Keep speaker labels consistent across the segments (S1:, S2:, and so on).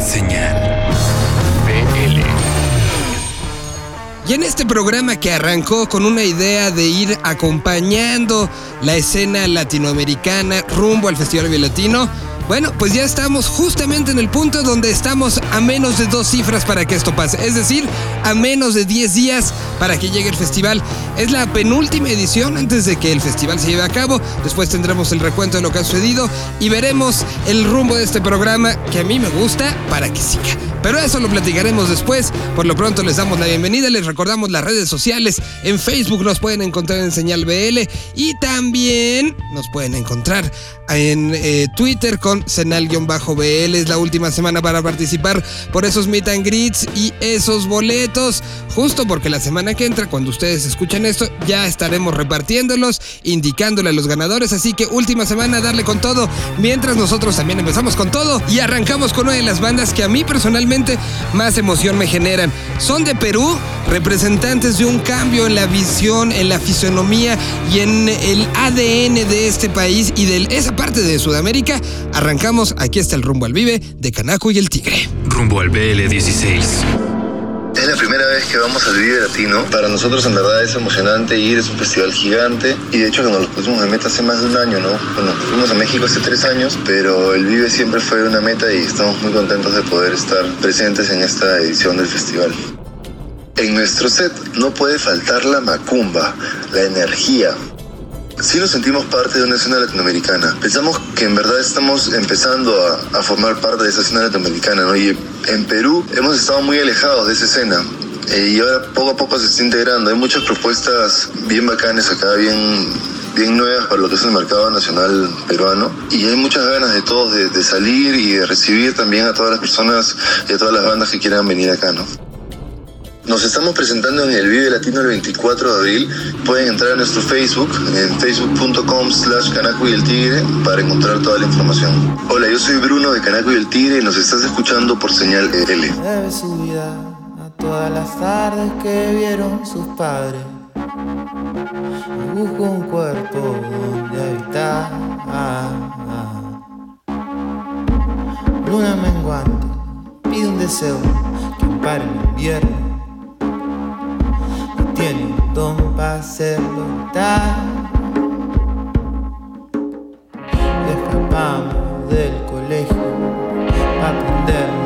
S1: Señal BL.
S2: Y en este programa que arrancó con una idea de ir acompañando la escena latinoamericana rumbo al Festival Latino, bueno, pues ya estamos justamente en el punto donde estamos a menos de dos cifras para que esto pase. Es decir, a menos de 10 días para que llegue el festival. Es la penúltima edición antes de que el festival se lleve a cabo. Después tendremos el recuento de lo que ha sucedido y veremos el rumbo de este programa que a mí me gusta para que siga. Pero eso lo platicaremos después. Por lo pronto les damos la bienvenida, les recordamos las redes sociales. En Facebook nos pueden encontrar en Señal BL y también nos pueden encontrar en eh, Twitter con Senal-BL. Es la última semana para participar por esos meet and greets y esos boletos. Justo porque la semana que entra, cuando ustedes escuchen esto, ya estaremos repartiéndolos, indicándole a los ganadores. Así que última semana, darle con todo. Mientras nosotros también empezamos con todo y arrancamos con una de las bandas que a mí personalmente más emoción me generan. Son de Perú, representantes de un cambio en la visión, en la fisonomía y en el ADN de este país y de esa parte de Sudamérica. Arrancamos, aquí está el rumbo al Vive de Canaco y el Tigre.
S1: Rumbo al BL 16.
S3: Es la primera vez que vamos al Vive Latino. Para nosotros en verdad es emocionante ir, es un festival gigante. Y de hecho que nos lo pusimos de meta hace más de un año, ¿no? Bueno, fuimos a México hace tres años, pero el Vive siempre fue una meta y estamos muy contentos de poder estar presentes en esta edición del festival. En nuestro set no puede faltar la macumba, la energía, sí nos sentimos parte de una escena latinoamericana. Pensamos que en verdad estamos empezando a, a, formar parte de esa escena latinoamericana, ¿no? Y en Perú hemos estado muy alejados de esa escena. Eh, y ahora poco a poco se está integrando. Hay muchas propuestas bien bacanes acá, bien, bien nuevas para lo que es el mercado nacional peruano. Y hay muchas ganas de todos de, de salir y de recibir también a todas las personas y a todas las bandas que quieran venir acá, ¿no? Nos estamos presentando en el Vive Latino el 24 de abril. Pueden entrar a nuestro Facebook en facebook.com slash Canaco y el Tigre para encontrar toda la información. Hola, yo soy Bruno de Canaco y el Tigre y nos estás escuchando por señal L.
S4: Debe su vida a todas las tardes que vieron sus padres. Busco un cuerpo donde habitar. Luna menguante, pide un deseo que pare el invierno tiene un don para hacerlo tal. Escapamos del colegio para aprender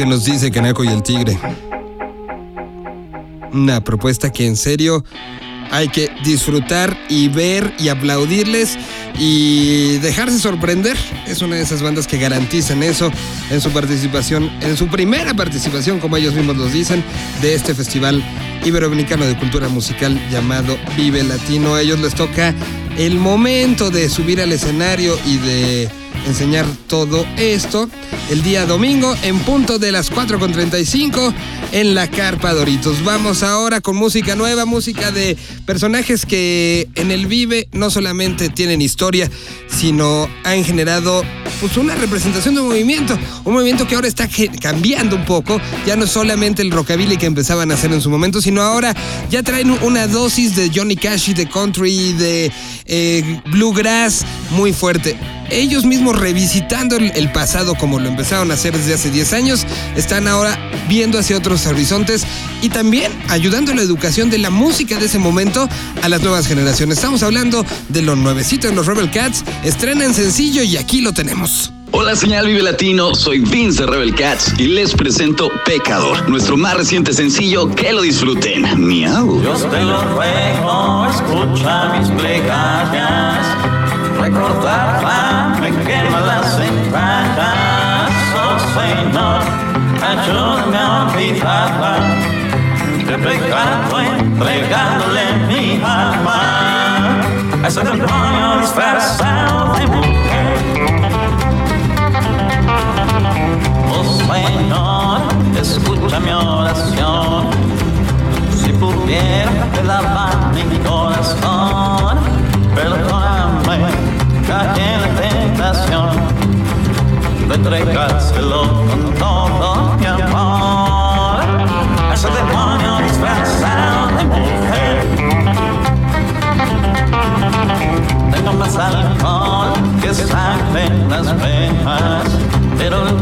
S2: que nos dice Canaco y el Tigre. Una propuesta que en serio hay que disfrutar y ver y aplaudirles y dejarse sorprender. Es una de esas bandas que garantizan eso en su participación, en su primera participación, como ellos mismos los dicen, de este festival iberoamericano de cultura musical llamado Vive Latino. A ellos les toca el momento de subir al escenario y de enseñar todo esto el día domingo en punto de las 4.35 en la Carpa Doritos. Vamos ahora con música nueva, música de personajes que en el Vive no solamente tienen historia, sino han generado pues una representación de un movimiento, un movimiento que ahora está cambiando un poco, ya no solamente el rockabilly que empezaban a hacer en su momento, sino ahora ya traen una dosis de Johnny Cash y de country, de eh, bluegrass muy fuerte. Ellos mismos revisitando el, el pasado como lo empezaron a hacer desde hace 10 años, están ahora viendo hacia otros horizontes y también ayudando a la educación de la música de ese momento a las nuevas generaciones. Estamos hablando de lo nuevecito en los Rebel Cats, estrenan sencillo y aquí lo tenemos.
S5: Hola señal Vive Latino, soy Vince de Rebel Cats y les presento Pecador, nuestro más reciente sencillo, que lo disfruten. Miau.
S6: Dios te lo ruego, escucha mis plegarias. Recordarla me quema las entrañas. Oh Señor, ayúdame a olvidarla. De pecado entregándole mi alma. A ese demonio disfrazado de mujer. Oh Señor, escucha mi oración. Si pudiera te lavar mi corazón,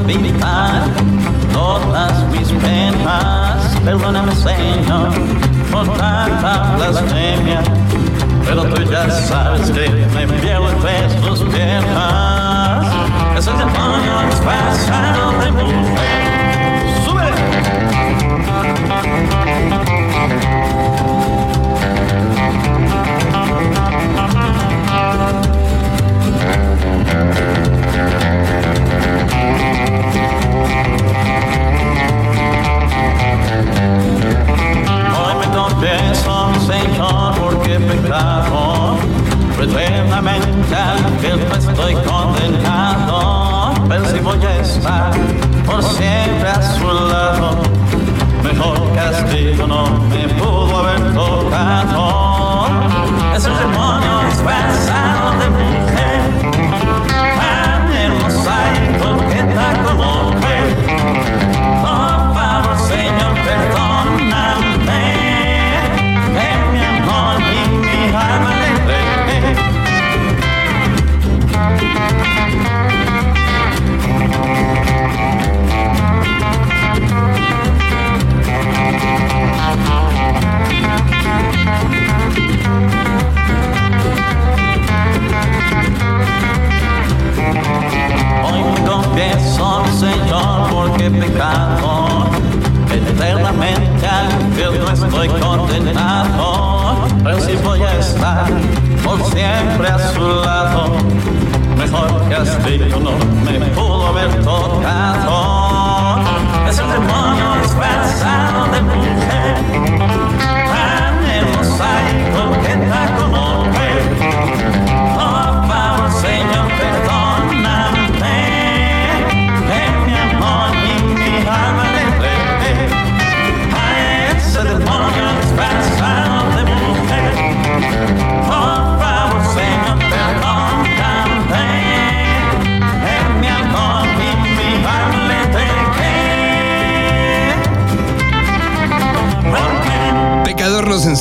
S6: olvidar todas mis penas. Perdóname, Señor, por tanta blasfemia, pero tú ya sabes que me entre tus piernas. Es el demonio disfrazado de mujer. ¡Sube!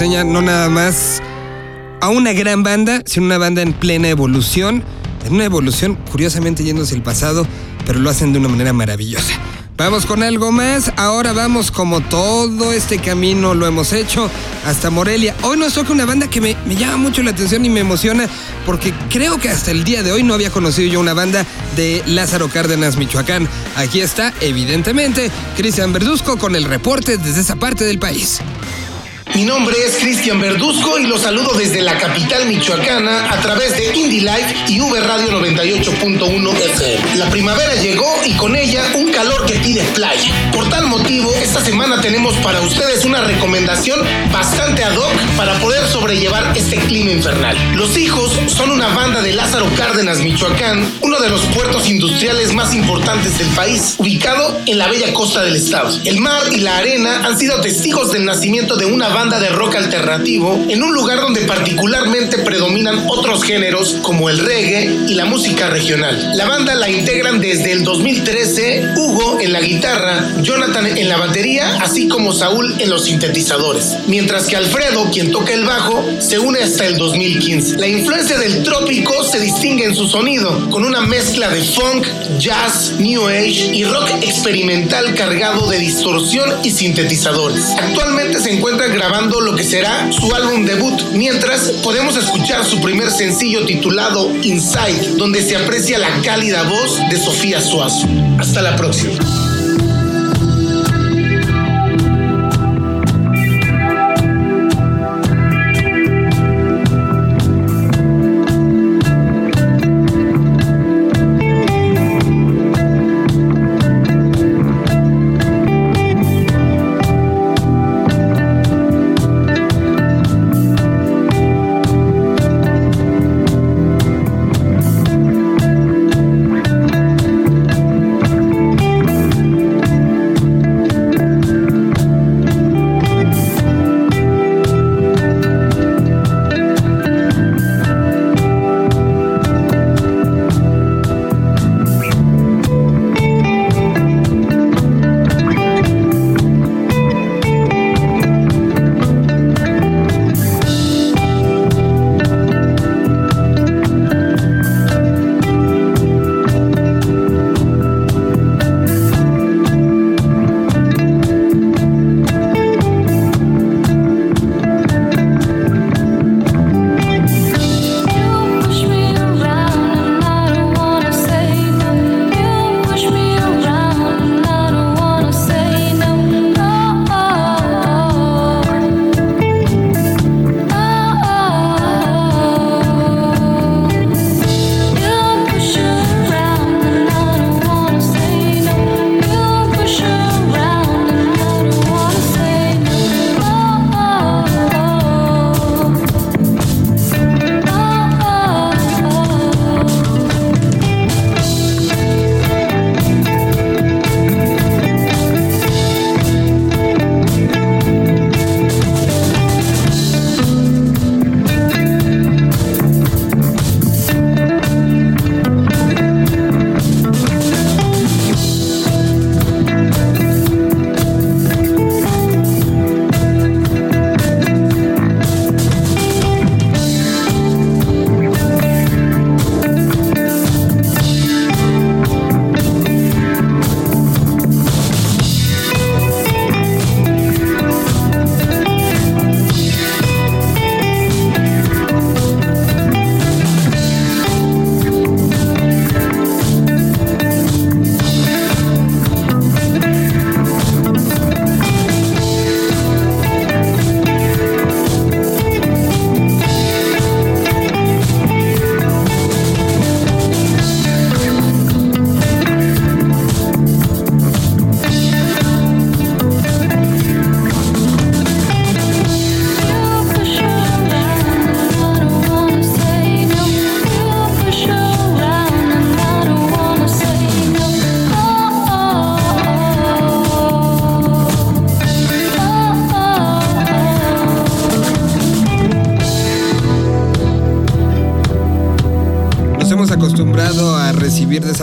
S6: No
S2: nada más a una gran banda, sino una banda en plena evolución, en una evolución curiosamente yéndose el pasado, pero lo hacen de una manera maravillosa. Vamos con algo más. Ahora vamos como todo este camino lo hemos hecho hasta Morelia. Hoy nos toca una banda que me, me llama mucho la atención y me emociona porque creo que hasta el día de hoy no había conocido yo una banda de Lázaro Cárdenas, Michoacán. Aquí está, evidentemente, Cristian Verduzco con el reporte desde esa parte del país.
S7: Mi nombre es Cristian Verduzco y los saludo desde la capital michoacana a través de Indie Life y V Radio 98.1 FM. La primavera llegó y con ella un calor que pide playa. Por tal motivo, esta semana tenemos para ustedes una recomendación bastante ad hoc para poder sobrellevar este clima infernal. Los Hijos son una banda de Lázaro Cárdenas, Michoacán, uno de los puertos industriales más importantes del país, ubicado en la bella costa del estado. El mar y la arena han sido testigos del nacimiento de una banda de rock alternativo en un lugar donde particularmente predominan otros géneros como el reggae y la música regional. La banda la integran desde el 2013 Hugo guitarra, Jonathan en la batería, así como Saúl en los sintetizadores, mientras que Alfredo, quien toca el bajo, se une hasta el 2015. La influencia del trópico se distingue en su sonido, con una mezcla de funk, jazz, new age y rock experimental cargado de distorsión y sintetizadores. Actualmente se encuentran grabando lo que será su álbum debut, mientras podemos escuchar su primer sencillo titulado Inside, donde se aprecia la cálida voz de Sofía Suazo. Hasta la próxima.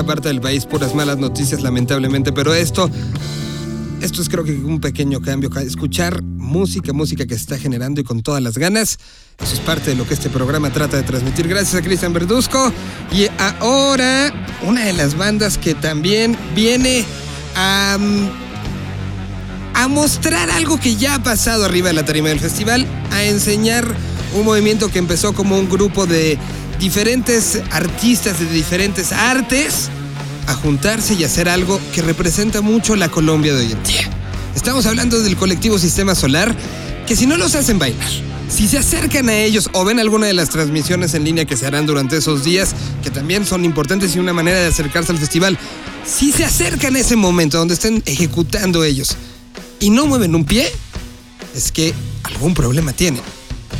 S2: Parte del país puras malas noticias, lamentablemente, pero esto, esto es creo que un pequeño cambio. Escuchar música, música que se está generando y con todas las ganas. Eso es parte de lo que este programa trata de transmitir. Gracias a Cristian Verduzco. Y ahora, una de las bandas que también viene a, mm, a mostrar algo que ya ha pasado arriba de la tarima del festival, a enseñar un movimiento que empezó como un grupo de diferentes artistas de diferentes artes a juntarse y hacer algo que representa mucho la Colombia de hoy en día. Estamos hablando del colectivo Sistema Solar, que si no los hacen bailar, si se acercan a ellos o ven alguna de las transmisiones en línea que se harán durante esos días, que también son importantes y una manera de acercarse al festival, si se acercan a ese momento donde estén ejecutando ellos y no mueven un pie, es que algún problema tienen.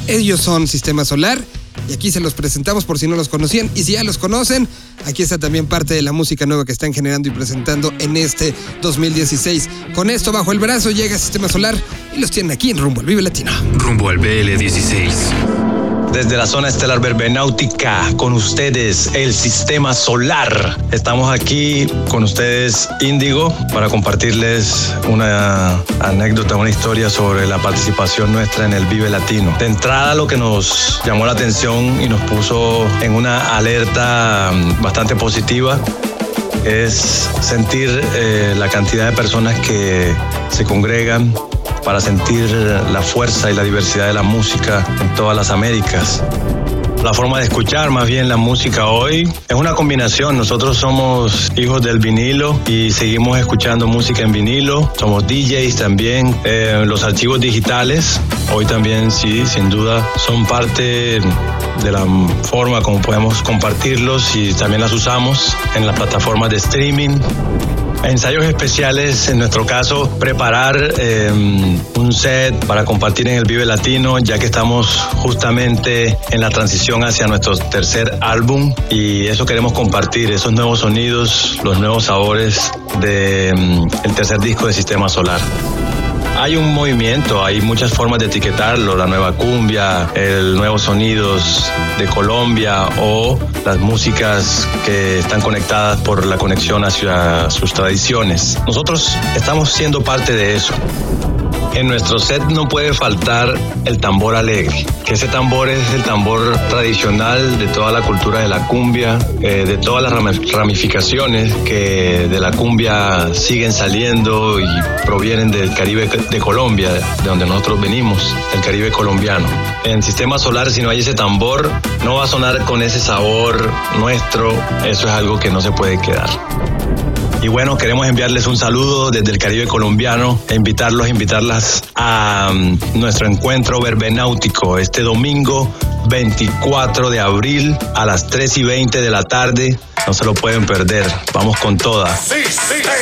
S2: Ellos son Sistema Solar y aquí se los presentamos por si no los conocían. Y si ya los conocen, aquí está también parte de la música nueva que están generando y presentando en este 2016. Con esto bajo el brazo llega Sistema Solar y los tienen aquí en Rumbo al Vive Latino.
S1: Rumbo al BL16.
S8: Desde la zona estelar verbenáutica, con ustedes el sistema solar. Estamos aquí con ustedes Índigo para compartirles una anécdota, una historia sobre la participación nuestra en el Vive Latino. De entrada lo que nos llamó la atención y nos puso en una alerta mm, bastante positiva es sentir eh, la cantidad de personas que se congregan para sentir la fuerza y la diversidad de la música en todas las Américas. La forma de escuchar más bien la música hoy es una combinación. Nosotros somos hijos del vinilo y seguimos escuchando música en vinilo. Somos DJs también. Eh, los archivos digitales hoy también sí, sin duda, son parte de la forma como podemos compartirlos y también las usamos en las plataformas de streaming. Ensayos especiales, en nuestro caso, preparar eh, un set para compartir en el Vive Latino, ya que estamos justamente en la transición hacia nuestro tercer álbum y eso queremos compartir, esos nuevos sonidos, los nuevos sabores del tercer disco de Sistema Solar. Hay un movimiento, hay muchas formas de etiquetarlo, la nueva cumbia, el nuevos sonidos de Colombia o las músicas que están conectadas por la conexión hacia sus tradiciones. Nosotros estamos siendo parte de eso. En nuestro set no puede faltar el tambor alegre, que ese tambor es el tambor tradicional de toda la cultura de la cumbia, eh, de todas las ram- ramificaciones que de la cumbia siguen saliendo y provienen del Caribe de Colombia, de donde nosotros venimos, del Caribe colombiano. En Sistema Solar, si no hay ese tambor, no va a sonar con ese sabor nuestro, eso es algo que no se puede quedar. Y bueno, queremos enviarles un saludo desde el Caribe colombiano e invitarlos, invitarlas a um, nuestro encuentro verbenáutico este domingo 24 de abril a las 3 y 20 de la tarde. No se lo pueden perder. Vamos con toda.
S9: Mira,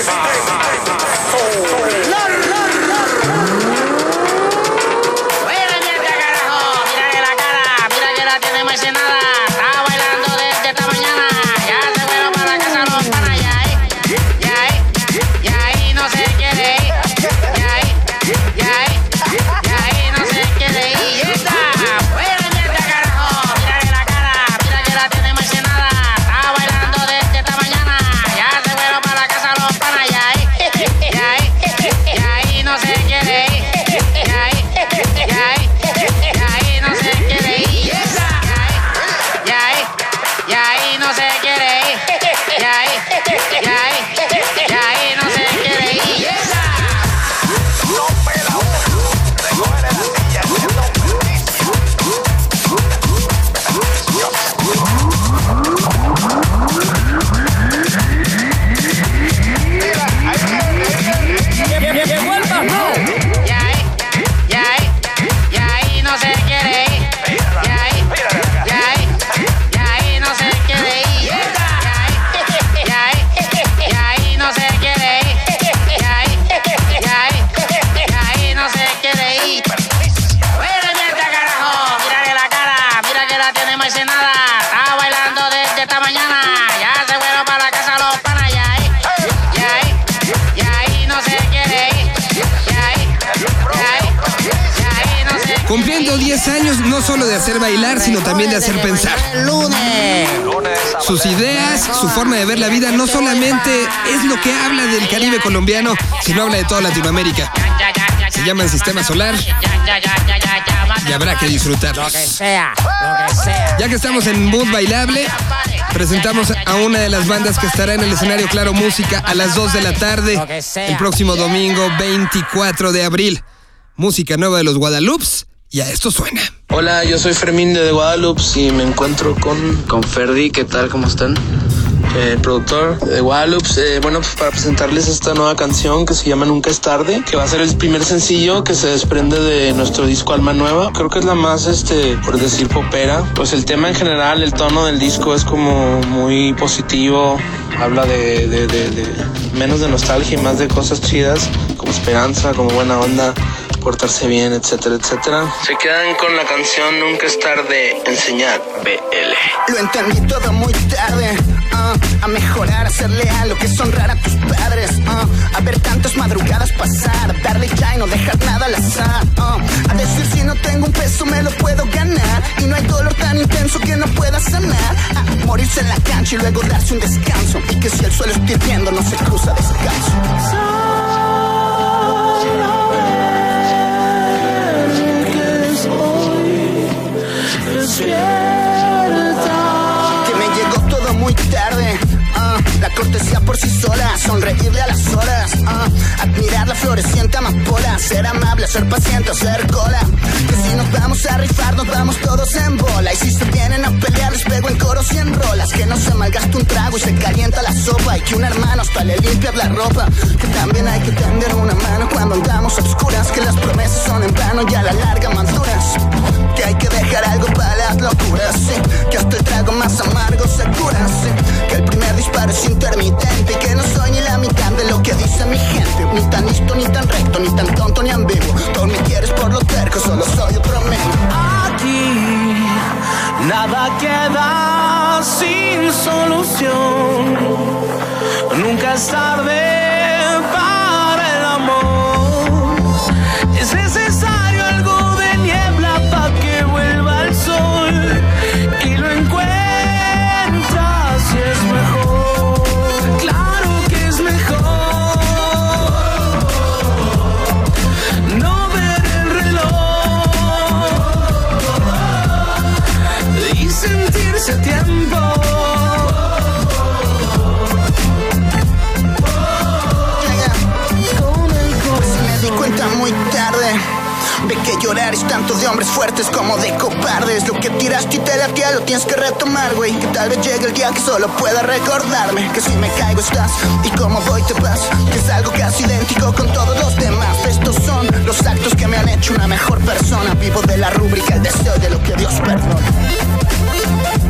S2: Cumpliendo 10 años no solo de hacer bailar, sino también de hacer pensar. Sus ideas, su forma de ver la vida no solamente es lo que habla del Caribe colombiano, sino habla de toda Latinoamérica. Se llama el Sistema Solar y habrá que disfrutarlos. Ya que estamos en mood bailable, presentamos a una de las bandas que estará en el escenario Claro Música a las 2 de la tarde el próximo domingo 24 de abril. Música nueva de los Guadalupes y a esto suena.
S10: Hola, yo soy Fermín de The Guadalupe y me encuentro con, con Ferdi. ¿Qué tal? ¿Cómo están? Eh, productor de Guadalupe. Eh, bueno, pues para presentarles esta nueva canción que se llama Nunca es tarde, que va a ser el primer sencillo que se desprende de nuestro disco Alma Nueva. Creo que es la más, este, por decir, popera. Pues el tema en general, el tono del disco es como muy positivo. Habla de, de- de- de menos de nostalgia y más de cosas chidas, como esperanza, como buena onda portarse bien, etcétera, etcétera. Se quedan con la canción Nunca es tarde enseñar BL.
S11: Lo entendí todo muy tarde. ah, a mejorar, a ser leal, lo que es honrar a tus padres. ah, a ver tantas madrugadas pasar, darle ya y no dejar nada al azar. ah, a decir si no tengo un peso me lo puedo ganar. Y no hay dolor tan intenso que no pueda sanar. A morirse en la cancha y luego darse un descanso. Y que si el suelo está hirviendo no se cruza descalzo. Que ser amable, ser paciente, hacer cola. Si nos vamos a rifar, nos vamos todos en bola. Y si se vienen a pelear, les pego en coros y en rolas. Que no se malgaste un trago y se calienta la sopa. Y que un hermano hasta le limpia la ropa. Que también hay que tender una mano cuando andamos a obscuras. Que las promesas son en vano y a la larga manduras. Que hay que dejar algo para las locuras. Que hasta el trago más amargo se cura. Que el primer disparo es intermitente. Y que no soy ni la mitad de lo que dice mi gente. Ni tan listo, ni tan recto, ni tan tonto, ni ambiguo. Tú me quieres por lo terco, solo soy
S6: Aquí nada queda sin solución. Nunca es tarde
S11: tanto de hombres fuertes como de cobardes. Lo que tiraste y te latía lo tienes que retomar, güey. Que tal vez llegue el día que solo pueda recordarme que si me caigo estás y como voy te vas. Que es algo casi idéntico con todos los demás. Estos son los actos que me han hecho una mejor persona. Vivo de la rúbrica, el deseo de lo que Dios perdona.